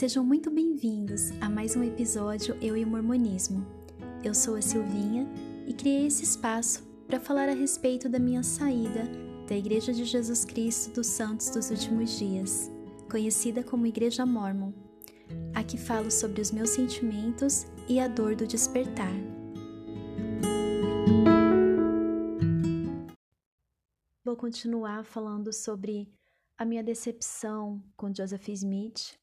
Sejam muito bem-vindos a mais um episódio Eu e o Mormonismo. Eu sou a Silvinha e criei esse espaço para falar a respeito da minha saída da Igreja de Jesus Cristo dos Santos dos Últimos Dias, conhecida como Igreja Mormon. Aqui falo sobre os meus sentimentos e a dor do despertar. Vou continuar falando sobre a minha decepção com Joseph Smith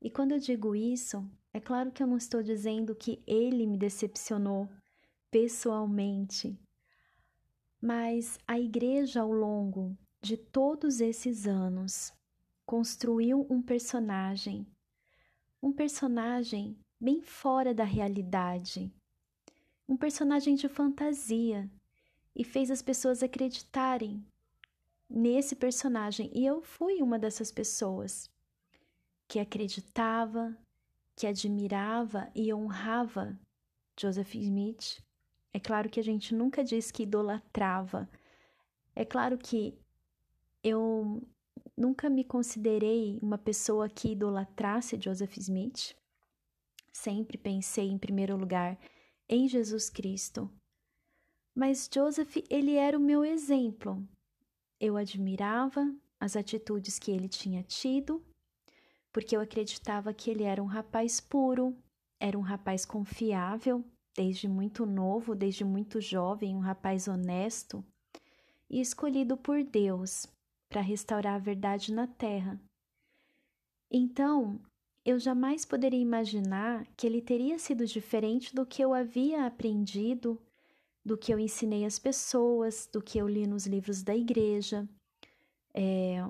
e quando eu digo isso, é claro que eu não estou dizendo que ele me decepcionou pessoalmente, mas a igreja ao longo de todos esses anos construiu um personagem, um personagem bem fora da realidade, um personagem de fantasia e fez as pessoas acreditarem nesse personagem. E eu fui uma dessas pessoas que acreditava, que admirava e honrava Joseph Smith. É claro que a gente nunca diz que idolatrava. É claro que eu nunca me considerei uma pessoa que idolatrasse Joseph Smith. Sempre pensei em primeiro lugar em Jesus Cristo. Mas Joseph, ele era o meu exemplo. Eu admirava as atitudes que ele tinha tido porque eu acreditava que ele era um rapaz puro, era um rapaz confiável, desde muito novo, desde muito jovem, um rapaz honesto e escolhido por Deus para restaurar a verdade na terra. Então, eu jamais poderia imaginar que ele teria sido diferente do que eu havia aprendido, do que eu ensinei às pessoas, do que eu li nos livros da igreja. É,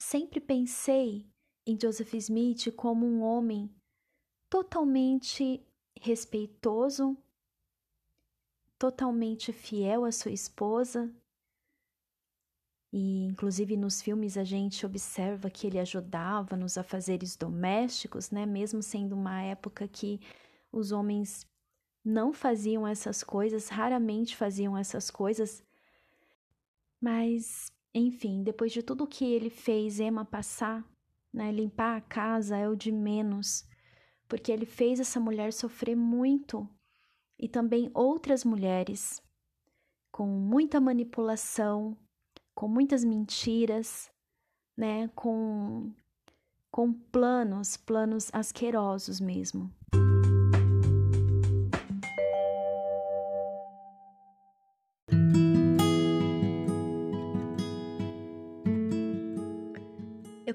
sempre pensei em Joseph Smith como um homem totalmente respeitoso, totalmente fiel à sua esposa. E, inclusive, nos filmes a gente observa que ele ajudava nos afazeres domésticos, né? Mesmo sendo uma época que os homens não faziam essas coisas, raramente faziam essas coisas. Mas, enfim, depois de tudo que ele fez Emma passar, né? Limpar a casa é o de menos, porque ele fez essa mulher sofrer muito e também outras mulheres, com muita manipulação, com muitas mentiras, né? Com, com planos, planos asquerosos mesmo.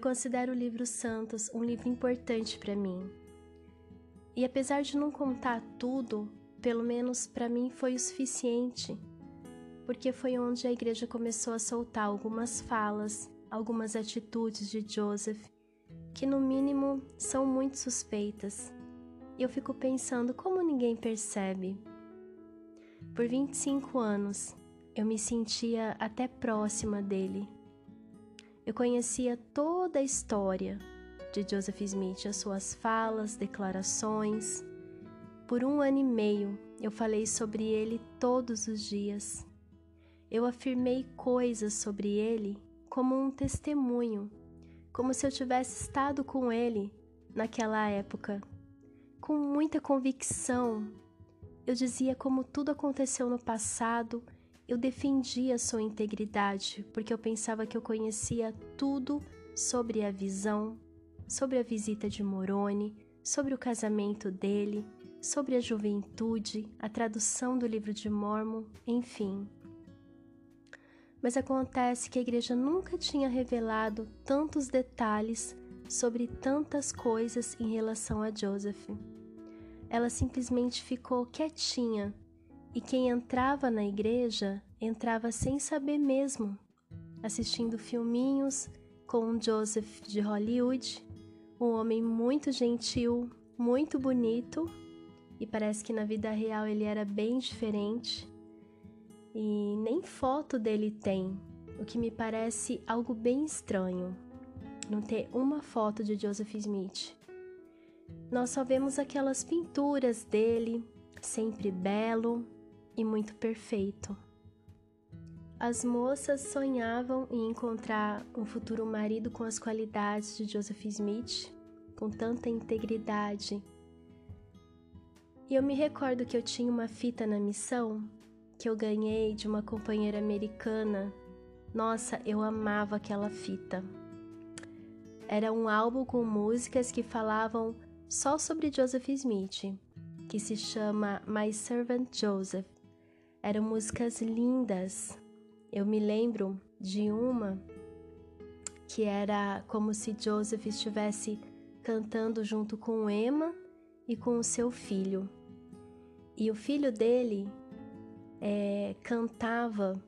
Considero o livro Santos um livro importante para mim. E apesar de não contar tudo, pelo menos para mim foi o suficiente, porque foi onde a igreja começou a soltar algumas falas, algumas atitudes de Joseph, que no mínimo são muito suspeitas. E eu fico pensando como ninguém percebe. Por 25 anos, eu me sentia até próxima dele eu conhecia toda a história de Joseph Smith, as suas falas, declarações. Por um ano e meio eu falei sobre ele todos os dias. Eu afirmei coisas sobre ele como um testemunho, como se eu tivesse estado com ele naquela época. Com muita convicção, eu dizia como tudo aconteceu no passado eu defendia sua integridade porque eu pensava que eu conhecia tudo sobre a visão, sobre a visita de Moroni, sobre o casamento dele, sobre a juventude, a tradução do livro de Mormon, enfim. Mas acontece que a igreja nunca tinha revelado tantos detalhes sobre tantas coisas em relação a Joseph. Ela simplesmente ficou quietinha e quem entrava na igreja entrava sem saber mesmo, assistindo filminhos com um Joseph de Hollywood, um homem muito gentil, muito bonito, e parece que na vida real ele era bem diferente. E nem foto dele tem, o que me parece algo bem estranho. Não ter uma foto de Joseph Smith. Nós só vemos aquelas pinturas dele, sempre belo, e muito perfeito. As moças sonhavam em encontrar um futuro marido com as qualidades de Joseph Smith, com tanta integridade. E eu me recordo que eu tinha uma fita na missão que eu ganhei de uma companheira americana. Nossa, eu amava aquela fita. Era um álbum com músicas que falavam só sobre Joseph Smith, que se chama My Servant Joseph. Eram músicas lindas. Eu me lembro de uma que era como se Joseph estivesse cantando junto com Emma e com o seu filho. E o filho dele é, cantava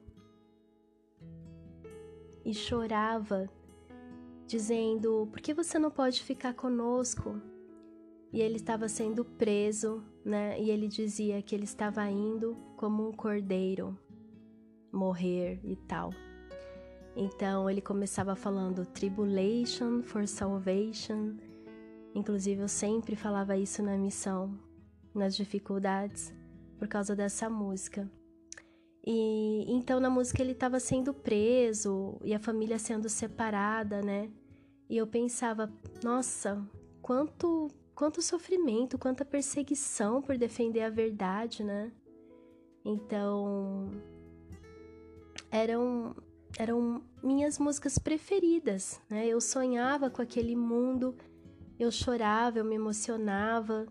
e chorava, dizendo: Por que você não pode ficar conosco? E ele estava sendo preso, né? E ele dizia que ele estava indo como um cordeiro morrer e tal. Então ele começava falando tribulation for salvation. Inclusive eu sempre falava isso na missão, nas dificuldades, por causa dessa música. E então na música ele estava sendo preso e a família sendo separada, né? E eu pensava, nossa, quanto quanto sofrimento, quanta perseguição por defender a verdade, né? Então, eram eram minhas músicas preferidas, né? Eu sonhava com aquele mundo, eu chorava, eu me emocionava.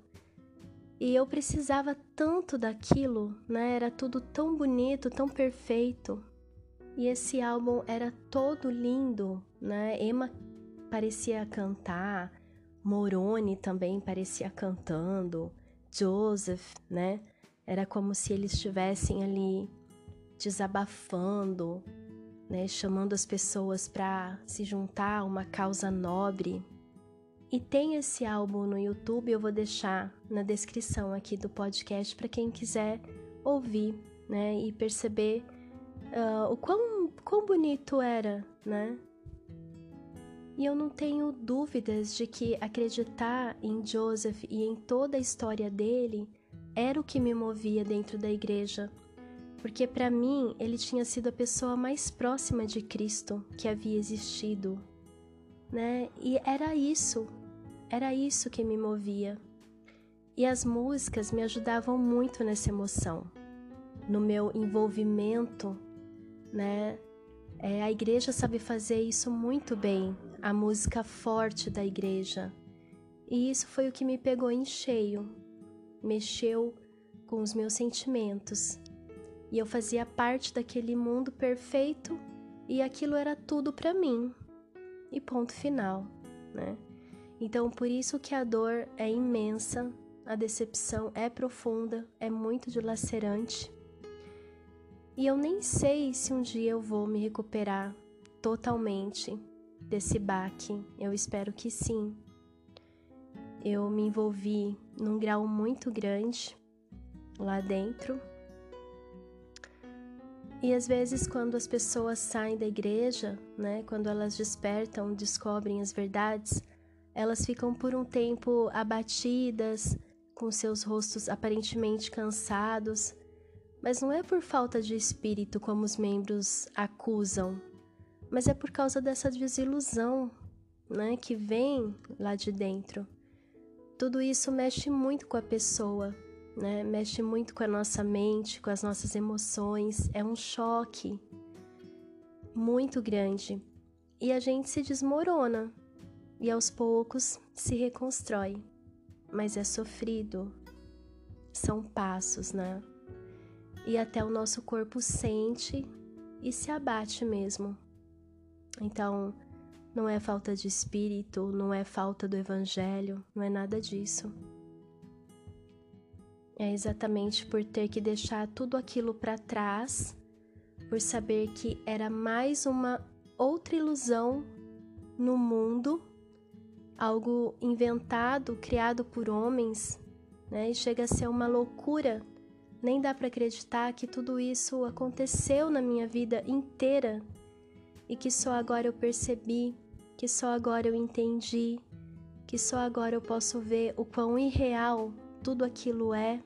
E eu precisava tanto daquilo, né? Era tudo tão bonito, tão perfeito. E esse álbum era todo lindo, né? Emma parecia cantar, Moroni também parecia cantando, Joseph, né? Era como se eles estivessem ali desabafando, né? chamando as pessoas para se juntar a uma causa nobre. E tem esse álbum no YouTube, eu vou deixar na descrição aqui do podcast para quem quiser ouvir, né? E perceber uh, o quão, quão bonito era, né? E eu não tenho dúvidas de que acreditar em Joseph e em toda a história dele era o que me movia dentro da igreja, porque para mim ele tinha sido a pessoa mais próxima de Cristo que havia existido, né? E era isso, era isso que me movia. E as músicas me ajudavam muito nessa emoção, no meu envolvimento, né? É, a igreja sabe fazer isso muito bem, a música forte da igreja. E isso foi o que me pegou em cheio, mexeu com os meus sentimentos. E eu fazia parte daquele mundo perfeito e aquilo era tudo para mim. E ponto final, né? Então, por isso que a dor é imensa, a decepção é profunda, é muito dilacerante. E eu nem sei se um dia eu vou me recuperar totalmente desse baque? Eu espero que sim. Eu me envolvi num grau muito grande lá dentro. E às vezes, quando as pessoas saem da igreja, né, quando elas despertam, descobrem as verdades, elas ficam por um tempo abatidas, com seus rostos aparentemente cansados, mas não é por falta de espírito como os membros acusam, mas é por causa dessa desilusão, né, que vem lá de dentro. Tudo isso mexe muito com a pessoa, né? Mexe muito com a nossa mente, com as nossas emoções. É um choque muito grande. E a gente se desmorona e aos poucos se reconstrói. Mas é sofrido. São passos, né? E até o nosso corpo sente e se abate mesmo. Então, não é falta de espírito, não é falta do evangelho, não é nada disso. É exatamente por ter que deixar tudo aquilo para trás, por saber que era mais uma outra ilusão no mundo, algo inventado, criado por homens, né? E chega a ser uma loucura. Nem dá para acreditar que tudo isso aconteceu na minha vida inteira e que só agora eu percebi, que só agora eu entendi, que só agora eu posso ver o quão irreal tudo aquilo é.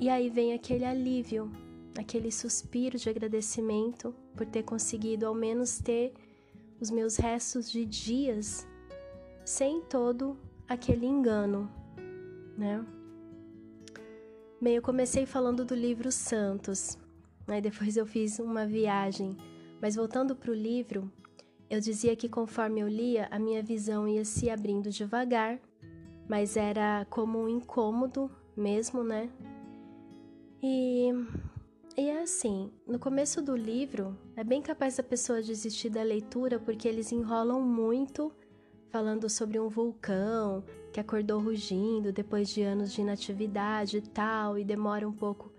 E aí vem aquele alívio, aquele suspiro de agradecimento por ter conseguido ao menos ter os meus restos de dias sem todo aquele engano, né? Bem, eu comecei falando do livro Santos, né? depois eu fiz uma viagem, mas voltando para o livro, eu dizia que conforme eu lia, a minha visão ia se abrindo devagar, mas era como um incômodo mesmo, né? E, e é assim, no começo do livro, é bem capaz da pessoa desistir da leitura porque eles enrolam muito falando sobre um vulcão que acordou rugindo depois de anos de inatividade e tal, e demora um pouco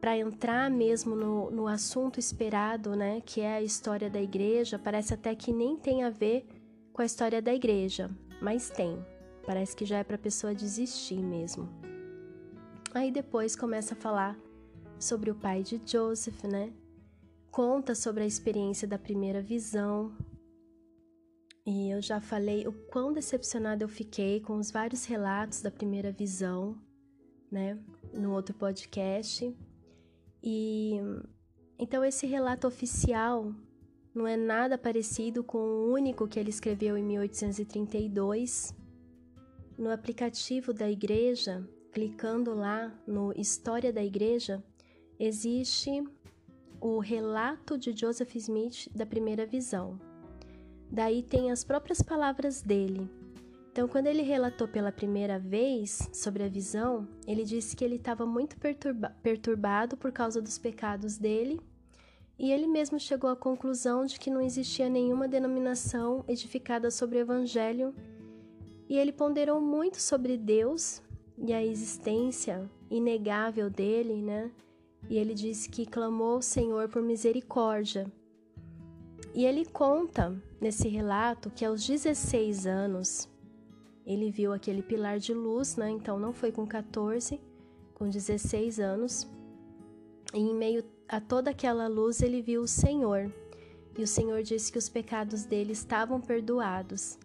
para entrar mesmo no, no assunto esperado, né, que é a história da igreja, parece até que nem tem a ver com a história da igreja, mas tem. Parece que já é para a pessoa desistir mesmo. Aí depois começa a falar sobre o pai de Joseph, né? Conta sobre a experiência da primeira visão, e eu já falei o quão decepcionada eu fiquei com os vários relatos da primeira visão, né, no outro podcast. E então esse relato oficial não é nada parecido com o único que ele escreveu em 1832. No aplicativo da igreja, clicando lá no História da Igreja, existe o relato de Joseph Smith da primeira visão. Daí tem as próprias palavras dele. Então, quando ele relatou pela primeira vez sobre a visão, ele disse que ele estava muito perturba perturbado por causa dos pecados dele, e ele mesmo chegou à conclusão de que não existia nenhuma denominação edificada sobre o Evangelho, e ele ponderou muito sobre Deus e a existência inegável dele, né? E ele disse que clamou ao Senhor por misericórdia. E ele conta nesse relato que aos 16 anos ele viu aquele pilar de luz, né? Então não foi com 14, com 16 anos. E em meio a toda aquela luz ele viu o Senhor. E o Senhor disse que os pecados dele estavam perdoados.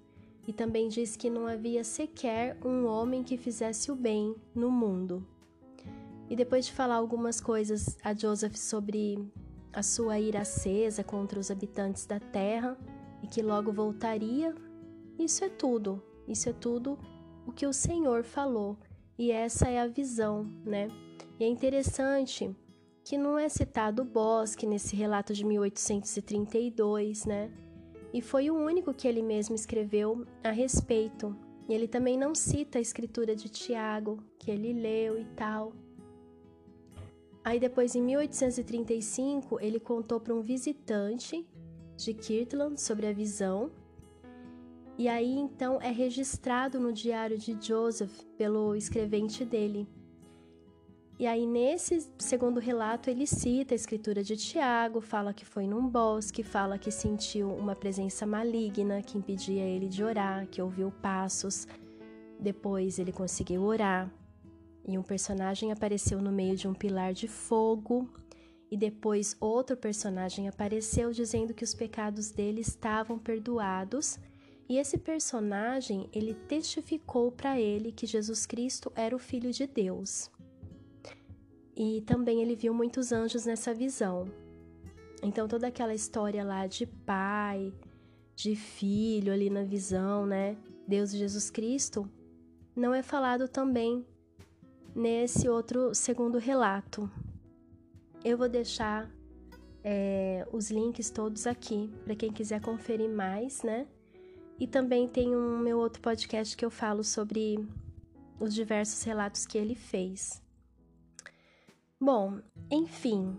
E também disse que não havia sequer um homem que fizesse o bem no mundo. E depois de falar algumas coisas a Joseph sobre a sua ira acesa contra os habitantes da terra, e que logo voltaria. Isso é tudo, isso é tudo o que o Senhor falou, e essa é a visão, né? E é interessante que não é citado o bosque nesse relato de 1832, né? E foi o único que ele mesmo escreveu a respeito. E ele também não cita a escritura de Tiago, que ele leu e tal. Aí depois, em 1835, ele contou para um visitante de Kirtland sobre a visão. E aí então é registrado no diário de Joseph pelo escrevente dele. E aí nesse segundo relato ele cita a escritura de Tiago, fala que foi num bosque, fala que sentiu uma presença maligna que impedia ele de orar, que ouviu passos. Depois ele conseguiu orar e um personagem apareceu no meio de um pilar de fogo e depois outro personagem apareceu dizendo que os pecados dele estavam perdoados. E esse personagem, ele testificou para ele que Jesus Cristo era o filho de Deus. E também ele viu muitos anjos nessa visão. Então toda aquela história lá de pai, de filho ali na visão, né? Deus e Jesus Cristo, não é falado também nesse outro segundo relato, eu vou deixar é, os links todos aqui para quem quiser conferir mais, né? E também tem um meu outro podcast que eu falo sobre os diversos relatos que ele fez. Bom, enfim,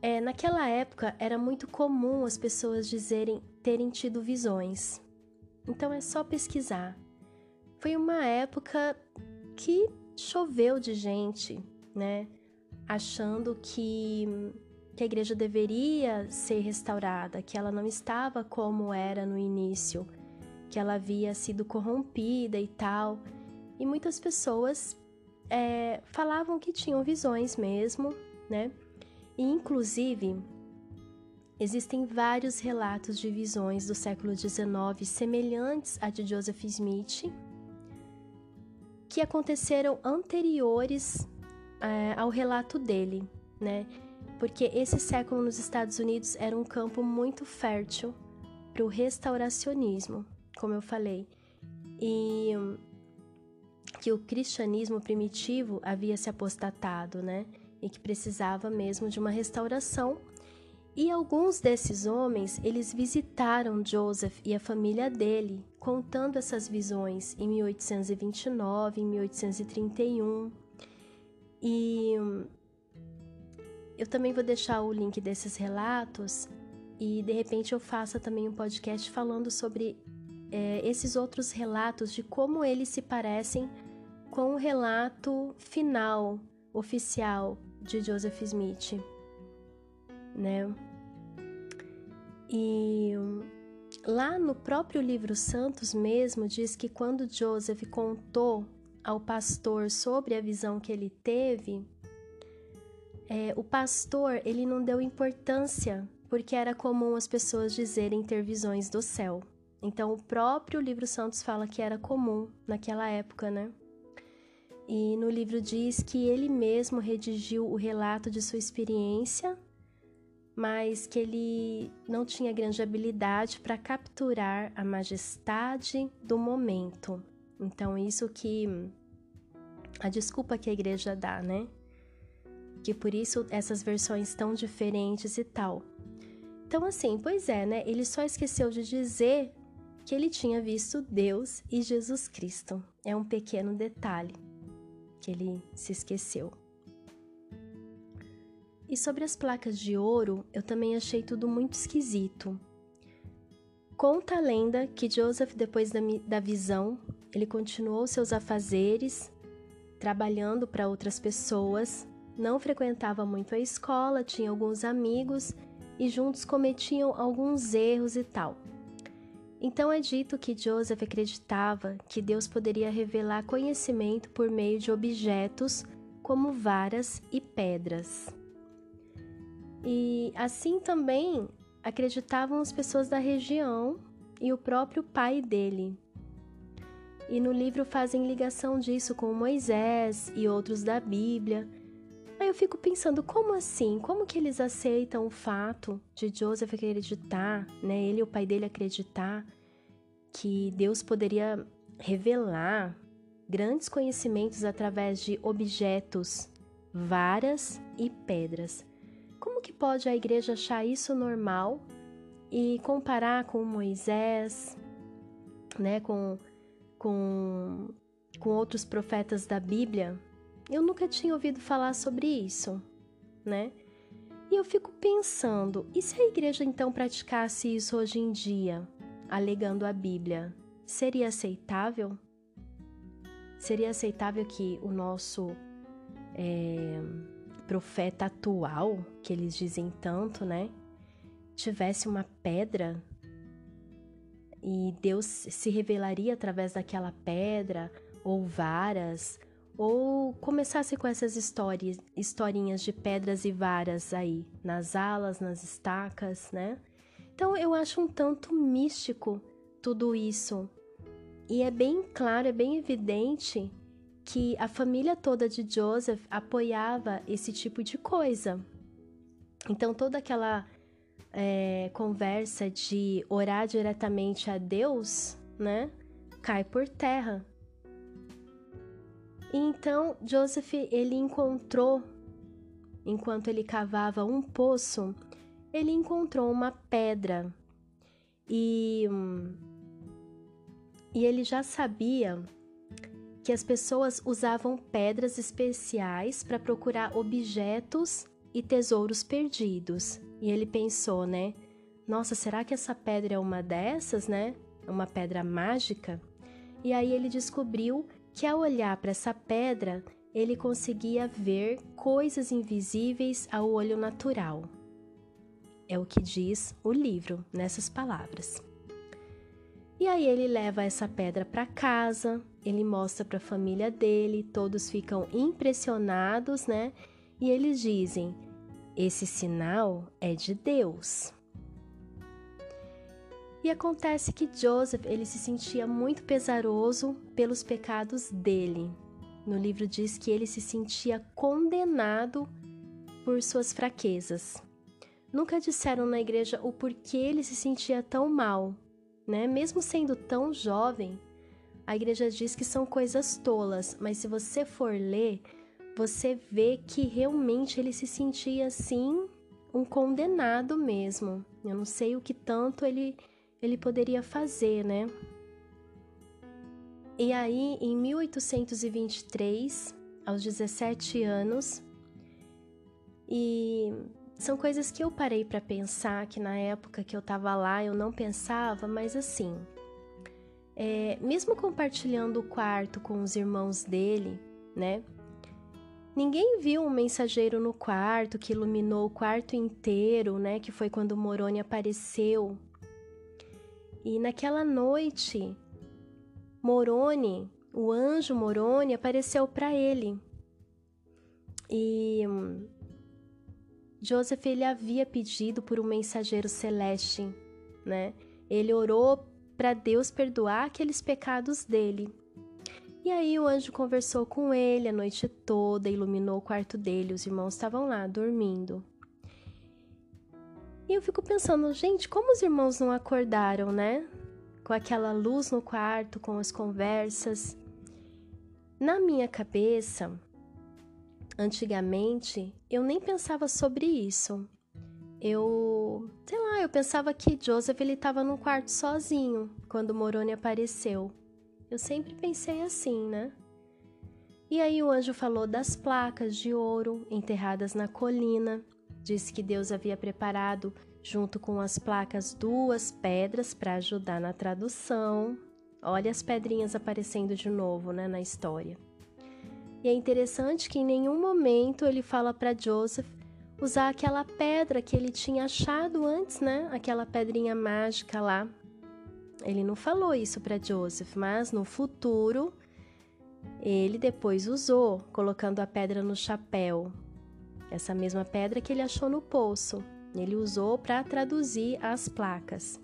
é, naquela época era muito comum as pessoas dizerem terem tido visões. Então é só pesquisar. Foi uma época que choveu de gente, né? achando que, que a igreja deveria ser restaurada, que ela não estava como era no início, que ela havia sido corrompida e tal. E muitas pessoas é, falavam que tinham visões mesmo, né? E inclusive existem vários relatos de visões do século XIX semelhantes à de Joseph Smith, que aconteceram anteriores é, ao relato dele, né? Porque esse século nos Estados Unidos era um campo muito fértil para o restauracionismo, como eu falei. e que o cristianismo primitivo havia se apostatado, né? E que precisava mesmo de uma restauração. E alguns desses homens, eles visitaram Joseph e a família dele, contando essas visões em 1829, em 1831. E eu também vou deixar o link desses relatos e de repente eu faça também um podcast falando sobre é, esses outros relatos de como eles se parecem com o relato final, oficial de Joseph Smith, né? E lá no próprio livro Santos mesmo diz que quando Joseph contou ao pastor sobre a visão que ele teve, é, o pastor ele não deu importância porque era comum as pessoas dizerem ter visões do céu. Então o próprio livro Santos fala que era comum naquela época, né? E no livro diz que ele mesmo redigiu o relato de sua experiência, mas que ele não tinha grande habilidade para capturar a majestade do momento. Então, isso que a desculpa que a igreja dá, né? Que por isso essas versões tão diferentes e tal. Então, assim, pois é, né? Ele só esqueceu de dizer que ele tinha visto Deus e Jesus Cristo. É um pequeno detalhe que ele se esqueceu. E sobre as placas de ouro, eu também achei tudo muito esquisito. Conta a lenda que Joseph, depois da, da visão, ele continuou seus afazeres, trabalhando para outras pessoas, não frequentava muito a escola, tinha alguns amigos e juntos cometiam alguns erros e tal. Então é dito que Joseph acreditava que Deus poderia revelar conhecimento por meio de objetos como varas e pedras. E assim também acreditavam as pessoas da região e o próprio pai dele. E no livro fazem ligação disso com Moisés e outros da Bíblia. Aí eu fico pensando, como assim? Como que eles aceitam o fato de Joseph acreditar, né? Ele e o pai dele acreditar que Deus poderia revelar grandes conhecimentos através de objetos, varas e pedras. Como que pode a igreja achar isso normal e comparar com Moisés, né, com, com, com outros profetas da Bíblia? Eu nunca tinha ouvido falar sobre isso, né? E eu fico pensando, e se a igreja então praticasse isso hoje em dia? alegando a Bíblia, seria aceitável? Seria aceitável que o nosso é, profeta atual, que eles dizem tanto, né, tivesse uma pedra e Deus se revelaria através daquela pedra ou varas ou começasse com essas histórias, historinhas de pedras e varas aí nas alas, nas estacas, né? Então eu acho um tanto místico tudo isso. E é bem claro, é bem evidente que a família toda de Joseph apoiava esse tipo de coisa. Então toda aquela é, conversa de orar diretamente a Deus, né, cai por terra. E então Joseph ele encontrou, enquanto ele cavava um poço, ele encontrou uma pedra e, e ele já sabia que as pessoas usavam pedras especiais para procurar objetos e tesouros perdidos. E ele pensou, né? Nossa, será que essa pedra é uma dessas, né? É uma pedra mágica? E aí ele descobriu que ao olhar para essa pedra, ele conseguia ver coisas invisíveis ao olho natural. É o que diz o livro nessas palavras. E aí ele leva essa pedra para casa, ele mostra para a família dele, todos ficam impressionados, né? E eles dizem: "Esse sinal é de Deus". E acontece que Joseph, ele se sentia muito pesaroso pelos pecados dele. No livro diz que ele se sentia condenado por suas fraquezas nunca disseram na igreja o porquê ele se sentia tão mal, né? Mesmo sendo tão jovem, a igreja diz que são coisas tolas, mas se você for ler, você vê que realmente ele se sentia assim, um condenado mesmo. Eu não sei o que tanto ele, ele poderia fazer, né? E aí, em 1823, aos 17 anos, e são coisas que eu parei para pensar, que na época que eu tava lá eu não pensava, mas assim, é, mesmo compartilhando o quarto com os irmãos dele, né? Ninguém viu um mensageiro no quarto que iluminou o quarto inteiro, né? Que foi quando Moroni apareceu. E naquela noite, Moroni, o anjo Moroni, apareceu para ele. E hum, Joseph ele havia pedido por um mensageiro celeste, né? Ele orou para Deus perdoar aqueles pecados dele. E aí o anjo conversou com ele a noite toda, iluminou o quarto dele, os irmãos estavam lá dormindo. E eu fico pensando, gente, como os irmãos não acordaram, né? Com aquela luz no quarto, com as conversas. Na minha cabeça, antigamente, eu nem pensava sobre isso eu, sei lá, eu pensava que Joseph ele estava no quarto sozinho quando Moroni apareceu. Eu sempre pensei assim, né? E aí o anjo falou das placas de ouro enterradas na colina. Disse que Deus havia preparado, junto com as placas, duas pedras para ajudar na tradução. Olha as pedrinhas aparecendo de novo, né, na história. E é interessante que em nenhum momento ele fala para Joseph usar aquela pedra que ele tinha achado antes, né? Aquela pedrinha mágica lá. Ele não falou isso para Joseph, mas no futuro ele depois usou, colocando a pedra no chapéu. Essa mesma pedra que ele achou no poço. Ele usou para traduzir as placas.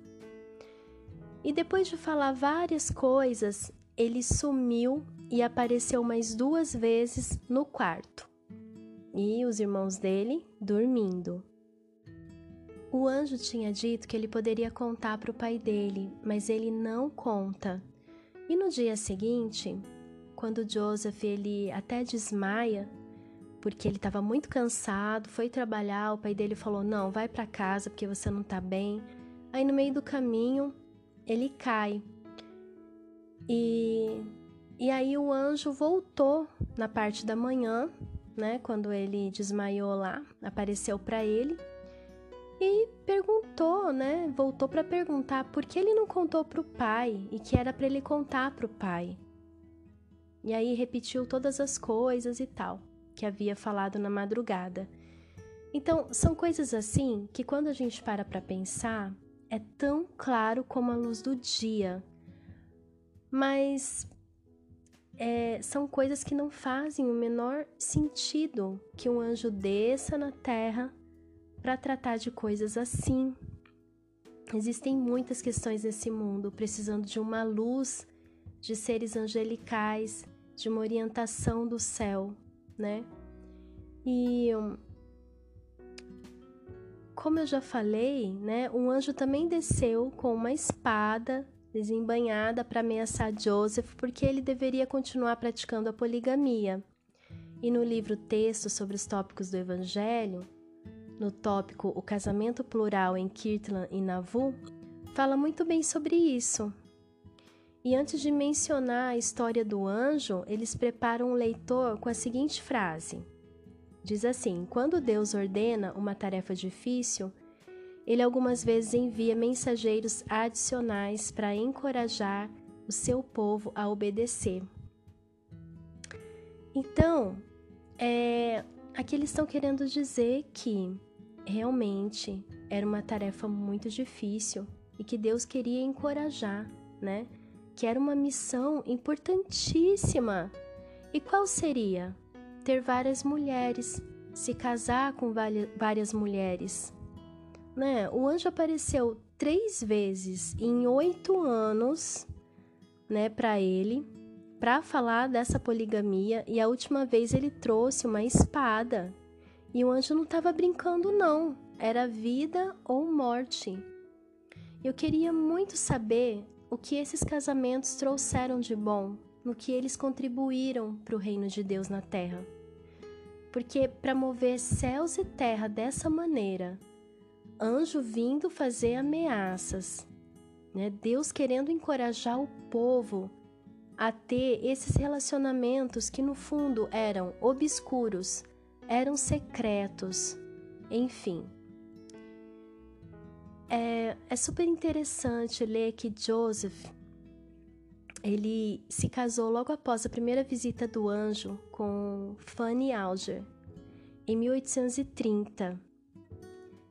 E depois de falar várias coisas, ele sumiu e apareceu mais duas vezes no quarto e os irmãos dele dormindo. O anjo tinha dito que ele poderia contar para o pai dele, mas ele não conta. E no dia seguinte, quando Joseph ele até desmaia, porque ele estava muito cansado, foi trabalhar, o pai dele falou: "Não, vai para casa porque você não está bem". Aí no meio do caminho, ele cai. E e aí o anjo voltou na parte da manhã né, quando ele desmaiou lá, apareceu para ele e perguntou, né, voltou para perguntar por que ele não contou para o pai e que era para ele contar para o pai. E aí repetiu todas as coisas e tal que havia falado na madrugada. Então, são coisas assim que quando a gente para para pensar, é tão claro como a luz do dia. Mas é, são coisas que não fazem o menor sentido que um anjo desça na terra para tratar de coisas assim. Existem muitas questões nesse mundo precisando de uma luz, de seres angelicais, de uma orientação do céu, né? E como eu já falei, né, um anjo também desceu com uma espada desembanhada para ameaçar Joseph porque ele deveria continuar praticando a poligamia. E no livro Texto sobre os tópicos do Evangelho, no tópico O casamento plural em Kirtland e Nauvoo, fala muito bem sobre isso. E antes de mencionar a história do anjo, eles preparam o leitor com a seguinte frase: Diz assim: Quando Deus ordena uma tarefa difícil, ele algumas vezes envia mensageiros adicionais para encorajar o seu povo a obedecer. Então, é, aqui eles estão querendo dizer que realmente era uma tarefa muito difícil e que Deus queria encorajar, né? Que era uma missão importantíssima. E qual seria? Ter várias mulheres, se casar com várias mulheres, né? O anjo apareceu três vezes em oito anos, né, para ele, para falar dessa poligamia. E a última vez ele trouxe uma espada. E o anjo não estava brincando, não. Era vida ou morte. Eu queria muito saber o que esses casamentos trouxeram de bom, no que eles contribuíram para o reino de Deus na terra. Porque para mover céus e terra dessa maneira, anjo vindo fazer ameaças, né? Deus querendo encorajar o povo a ter esses relacionamentos que no fundo eram obscuros, eram secretos, enfim. É, é super interessante ler que Joseph ele se casou logo após a primeira visita do anjo com Fanny Alger, em 1830.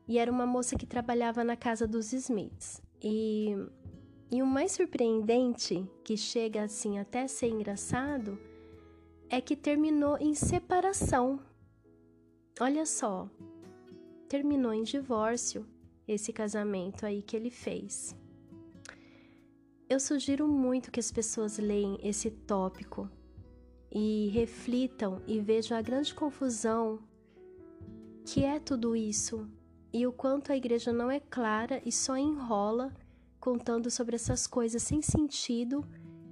E era uma moça que trabalhava na casa dos Smiths. E, e o mais surpreendente, que chega assim até ser engraçado, é que terminou em separação. Olha só, terminou em divórcio esse casamento aí que ele fez. Eu sugiro muito que as pessoas leiam esse tópico e reflitam e vejam a grande confusão que é tudo isso e o quanto a igreja não é clara e só enrola contando sobre essas coisas sem sentido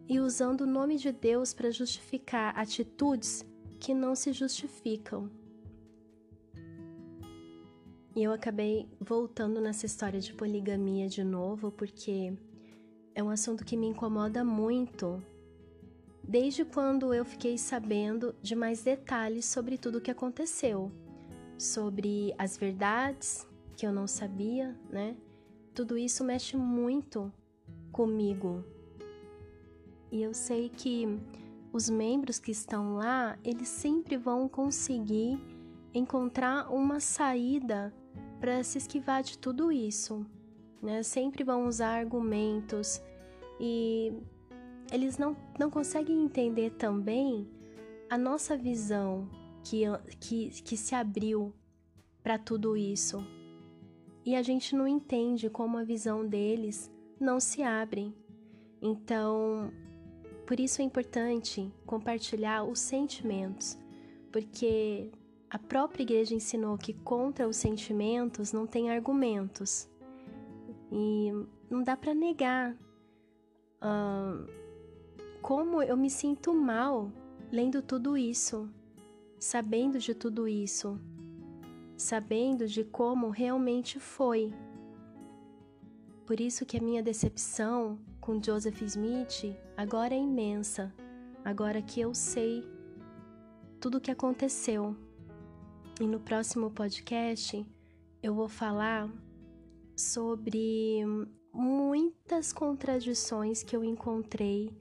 e usando o nome de Deus para justificar atitudes que não se justificam. E eu acabei voltando nessa história de poligamia de novo, porque é um assunto que me incomoda muito desde quando eu fiquei sabendo de mais detalhes sobre tudo o que aconteceu sobre as verdades que eu não sabia, né? Tudo isso mexe muito comigo. E eu sei que os membros que estão lá, eles sempre vão conseguir encontrar uma saída para se esquivar de tudo isso, né? Sempre vão usar argumentos e eles não, não conseguem entender também a nossa visão que, que, que se abriu para tudo isso. E a gente não entende como a visão deles não se abre. Então, por isso é importante compartilhar os sentimentos, porque a própria igreja ensinou que contra os sentimentos não tem argumentos. E não dá para negar como eu me sinto mal lendo tudo isso sabendo de tudo isso, sabendo de como realmente foi. Por isso que a minha decepção com Joseph Smith agora é imensa, agora que eu sei tudo o que aconteceu. E no próximo podcast eu vou falar sobre muitas contradições que eu encontrei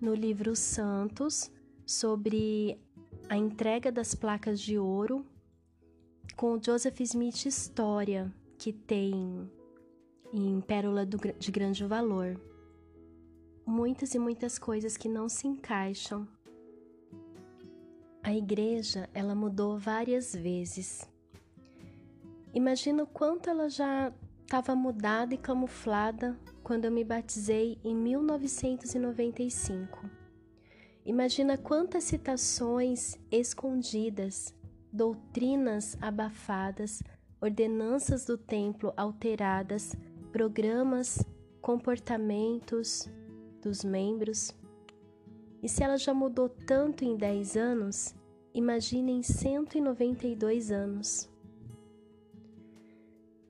no livro Santos sobre a entrega das placas de ouro com o Joseph Smith História, que tem em Pérola de Grande Valor. Muitas e muitas coisas que não se encaixam. A igreja, ela mudou várias vezes. Imagina o quanto ela já estava mudada e camuflada quando eu me batizei em 1995. Imagina quantas citações escondidas, doutrinas abafadas, ordenanças do templo alteradas, programas, comportamentos dos membros. E se ela já mudou tanto em 10 anos, imagine em 192 anos.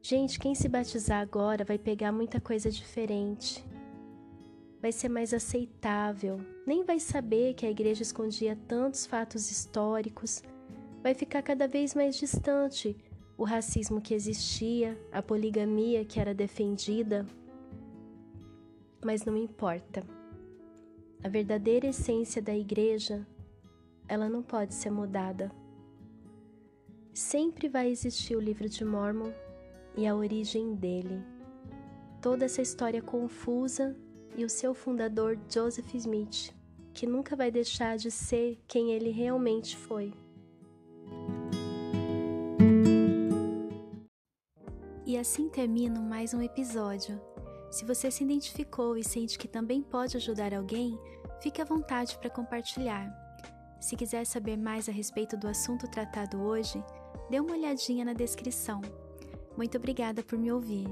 Gente, quem se batizar agora vai pegar muita coisa diferente vai ser mais aceitável, nem vai saber que a igreja escondia tantos fatos históricos, vai ficar cada vez mais distante o racismo que existia, a poligamia que era defendida. Mas não importa. A verdadeira essência da igreja, ela não pode ser mudada. Sempre vai existir o livro de Mormon e a origem dele. Toda essa história confusa e o seu fundador Joseph Smith, que nunca vai deixar de ser quem ele realmente foi. E assim termina mais um episódio. Se você se identificou e sente que também pode ajudar alguém, fique à vontade para compartilhar. Se quiser saber mais a respeito do assunto tratado hoje, dê uma olhadinha na descrição. Muito obrigada por me ouvir.